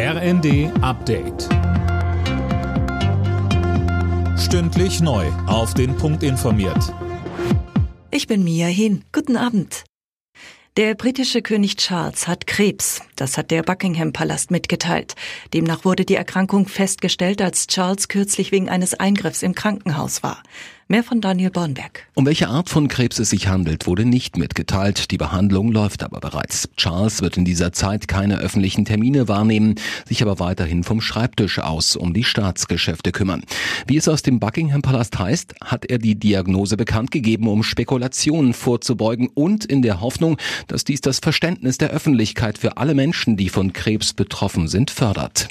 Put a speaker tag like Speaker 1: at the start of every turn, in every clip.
Speaker 1: RND Update. Stündlich neu. Auf den Punkt informiert.
Speaker 2: Ich bin Mia Hin. Guten Abend. Der britische König Charles hat Krebs. Das hat der Buckingham Palast mitgeteilt. Demnach wurde die Erkrankung festgestellt, als Charles kürzlich wegen eines Eingriffs im Krankenhaus war. Mehr von Daniel Bornberg.
Speaker 3: Um welche Art von Krebs es sich handelt, wurde nicht mitgeteilt. Die Behandlung läuft aber bereits. Charles wird in dieser Zeit keine öffentlichen Termine wahrnehmen, sich aber weiterhin vom Schreibtisch aus um die Staatsgeschäfte kümmern. Wie es aus dem Buckingham Palast heißt, hat er die Diagnose bekannt gegeben, um Spekulationen vorzubeugen und in der Hoffnung, dass dies das Verständnis der Öffentlichkeit für alle Menschen, die von Krebs betroffen sind, fördert.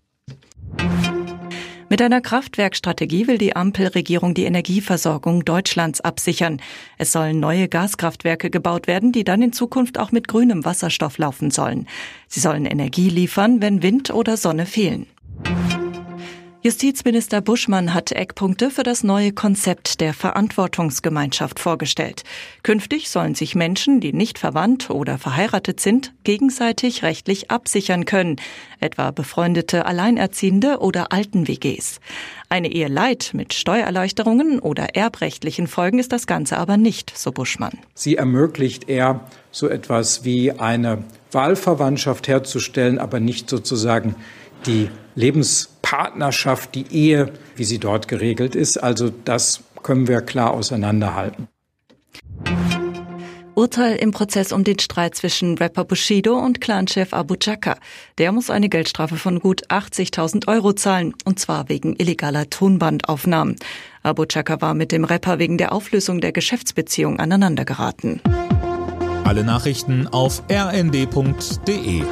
Speaker 2: Mit einer Kraftwerkstrategie will die Ampelregierung die Energieversorgung Deutschlands absichern. Es sollen neue Gaskraftwerke gebaut werden, die dann in Zukunft auch mit grünem Wasserstoff laufen sollen. Sie sollen Energie liefern, wenn Wind oder Sonne fehlen. Justizminister Buschmann hat Eckpunkte für das neue Konzept der Verantwortungsgemeinschaft vorgestellt. Künftig sollen sich Menschen, die nicht verwandt oder verheiratet sind, gegenseitig rechtlich absichern können, etwa befreundete Alleinerziehende oder Alten-WGs. Eine Ehe Leid mit Steuererleichterungen oder erbrechtlichen Folgen ist das Ganze aber nicht, so Buschmann.
Speaker 4: Sie ermöglicht eher so etwas wie eine Wahlverwandtschaft herzustellen, aber nicht sozusagen die Lebenspartnerschaft, die Ehe, wie sie dort geregelt ist. Also das können wir klar auseinanderhalten.
Speaker 2: Urteil im Prozess um den Streit zwischen Rapper Bushido und Clanchef Abu Chaka. Der muss eine Geldstrafe von gut 80.000 Euro zahlen, und zwar wegen illegaler Tonbandaufnahmen. Abu Chaka war mit dem Rapper wegen der Auflösung der Geschäftsbeziehung aneinandergeraten.
Speaker 1: Alle Nachrichten auf rnd.de